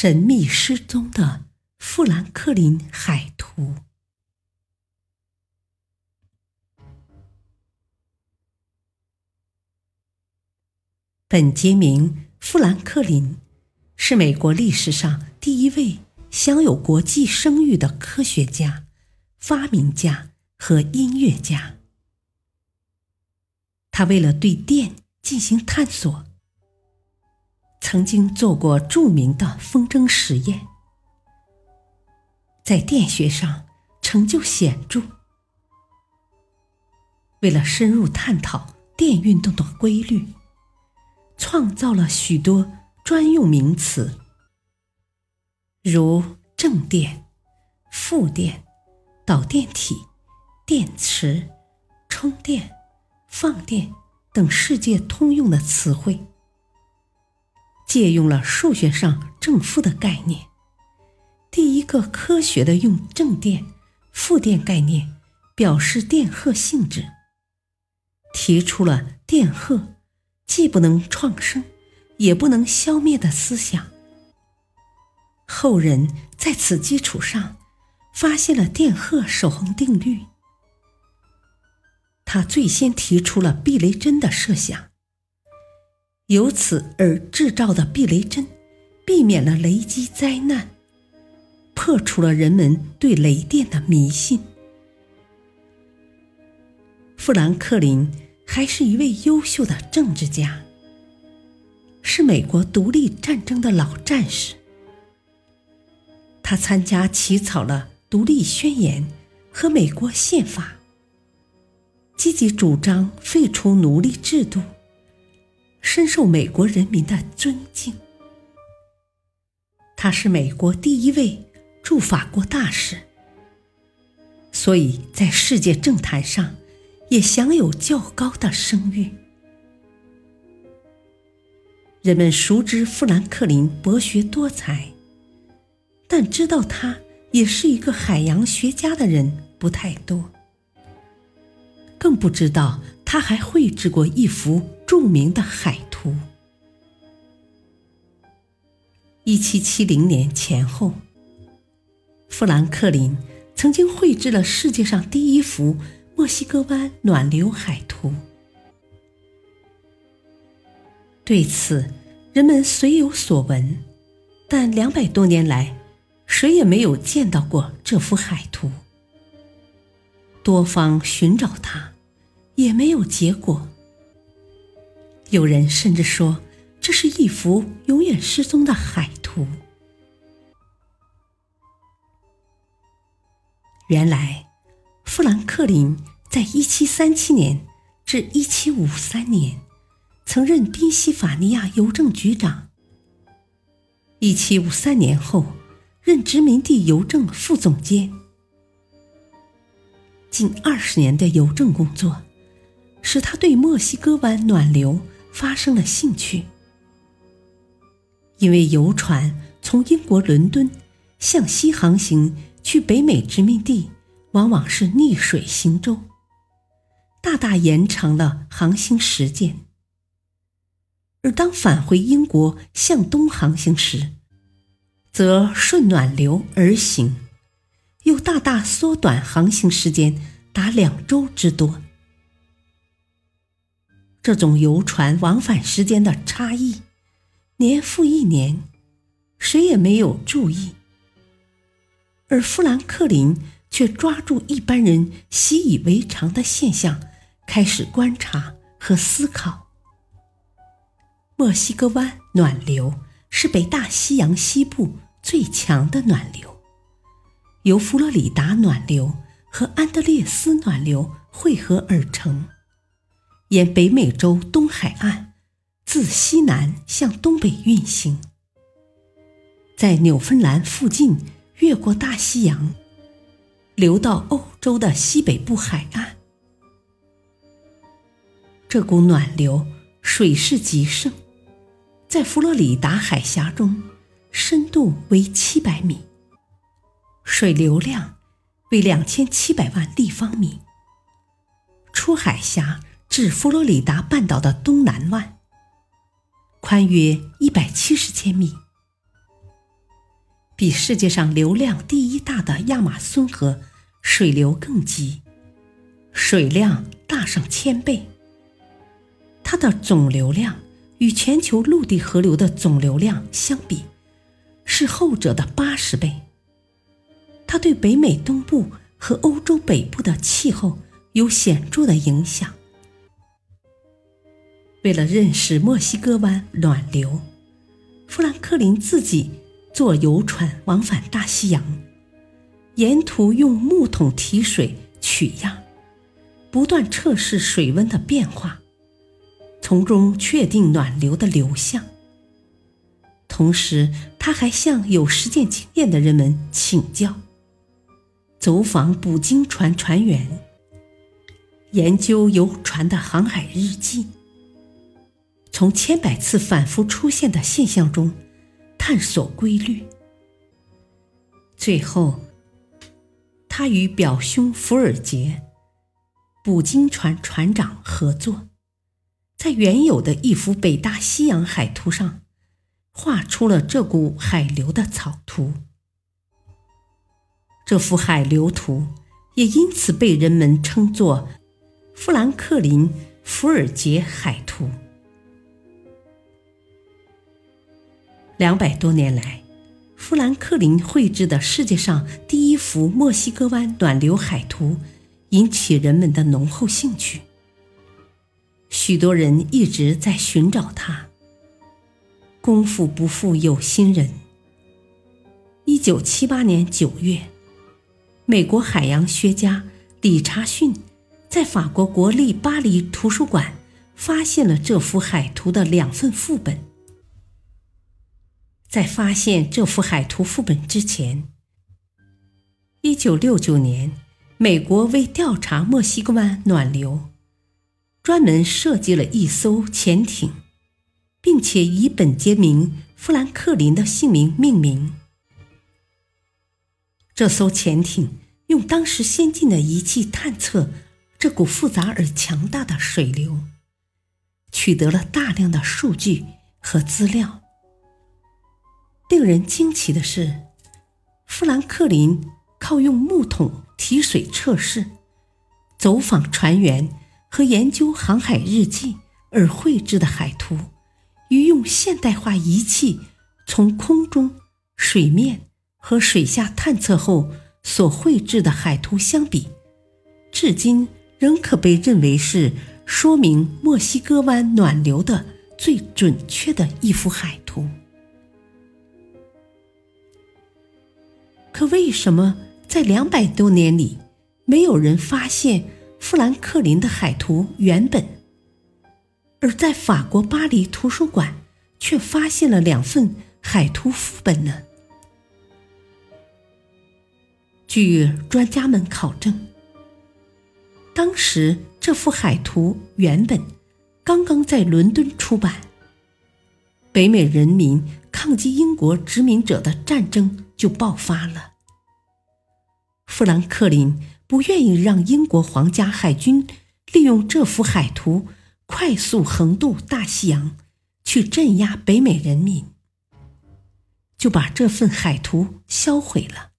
神秘失踪的富兰克林海图。本杰明·富兰克林是美国历史上第一位享有国际声誉的科学家、发明家和音乐家。他为了对电进行探索。曾经做过著名的风筝实验，在电学上成就显著。为了深入探讨电运动的规律，创造了许多专用名词，如正电、负电、导电体、电池、充电、放电等世界通用的词汇。借用了数学上正负的概念，第一个科学的用正电、负电概念表示电荷性质，提出了电荷既不能创生，也不能消灭的思想。后人在此基础上发现了电荷守恒定律。他最先提出了避雷针的设想。由此而制造的避雷针，避免了雷击灾难，破除了人们对雷电的迷信。富兰克林还是一位优秀的政治家，是美国独立战争的老战士。他参加起草了《独立宣言》和美国宪法，积极主张废除奴隶制度。深受美国人民的尊敬。他是美国第一位驻法国大使，所以在世界政坛上也享有较高的声誉。人们熟知富兰克林博学多才，但知道他也是一个海洋学家的人不太多，更不知道他还绘制过一幅。著名的海图。一七七零年前后，富兰克林曾经绘制了世界上第一幅墨西哥湾暖流海图。对此，人们虽有所闻，但两百多年来，谁也没有见到过这幅海图。多方寻找它，也没有结果。有人甚至说，这是一幅永远失踪的海图。原来，富兰克林在一七三七年至一七五三年曾任宾夕法尼亚邮政局长。一七五三年后，任殖民地邮政副总监。近二十年的邮政工作，使他对墨西哥湾暖流。发生了兴趣，因为游船从英国伦敦向西航行去北美殖民地，往往是逆水行舟，大大延长了航行时间；而当返回英国向东航行时，则顺暖流而行，又大大缩短航行时间达两周之多。这种游船往返时间的差异，年复一年，谁也没有注意。而富兰克林却抓住一般人习以为常的现象，开始观察和思考。墨西哥湾暖流是北大西洋西部最强的暖流，由佛罗里达暖流和安德烈斯暖流汇合而成。沿北美洲东海岸，自西南向东北运行，在纽芬兰附近越过大西洋，流到欧洲的西北部海岸。这股暖流水势极盛，在佛罗里达海峡中深度为七百米，水流量为两千七百万立方米。出海峡至佛罗里达半岛的东南岸，宽约一百七十千米，比世界上流量第一大的亚马孙河水流更急，水量大上千倍。它的总流量与全球陆地河流的总流量相比，是后者的八十倍。它对北美东部和欧洲北部的气候。有显著的影响。为了认识墨西哥湾暖流，富兰克林自己坐游船往返大西洋，沿途用木桶提水取样，不断测试水温的变化，从中确定暖流的流向。同时，他还向有实践经验的人们请教，走访捕鲸船船员。研究游船的航海日记，从千百次反复出现的现象中探索规律。最后，他与表兄福尔杰，捕鲸船船长合作，在原有的一幅北大西洋海图上画出了这股海流的草图。这幅海流图也因此被人们称作。富兰克林·福尔杰海图。两百多年来，富兰克林绘制的世界上第一幅墨西哥湾暖流海图引起人们的浓厚兴趣。许多人一直在寻找它。功夫不负有心人。一九七八年九月，美国海洋学家理查逊。在法国国立巴黎图书馆发现了这幅海图的两份副本。在发现这幅海图副本之前，1969年，美国为调查墨西哥湾暖流，专门设计了一艘潜艇，并且以本杰明·富兰克林的姓名命名。这艘潜艇用当时先进的仪器探测。这股复杂而强大的水流，取得了大量的数据和资料。令人惊奇的是，富兰克林靠用木桶提水测试、走访船员和研究航海日记而绘制的海图，与用现代化仪器从空中、水面和水下探测后所绘制的海图相比，至今。仍可被认为是说明墨西哥湾暖流的最准确的一幅海图。可为什么在两百多年里，没有人发现富兰克林的海图原本，而在法国巴黎图书馆却发现了两份海图副本呢？据专家们考证。当时这幅海图原本刚刚在伦敦出版，北美人民抗击英国殖民者的战争就爆发了。富兰克林不愿意让英国皇家海军利用这幅海图快速横渡大西洋去镇压北美人民，就把这份海图销毁了。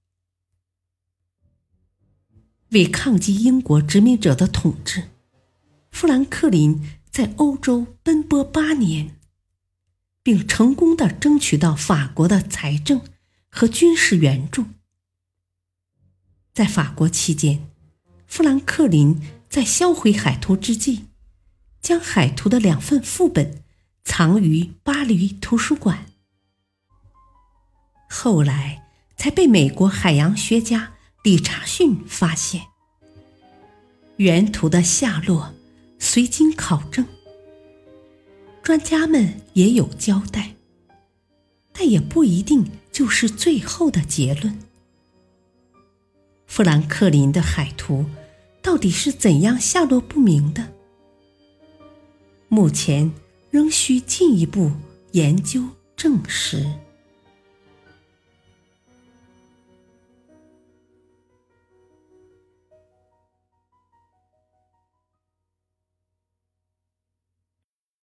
为抗击英国殖民者的统治，富兰克林在欧洲奔波八年，并成功的争取到法国的财政和军事援助。在法国期间，富兰克林在销毁海图之际，将海图的两份副本藏于巴黎图书馆，后来才被美国海洋学家。理查逊发现，原图的下落，随经考证，专家们也有交代，但也不一定就是最后的结论。富兰克林的海图到底是怎样下落不明的？目前仍需进一步研究证实。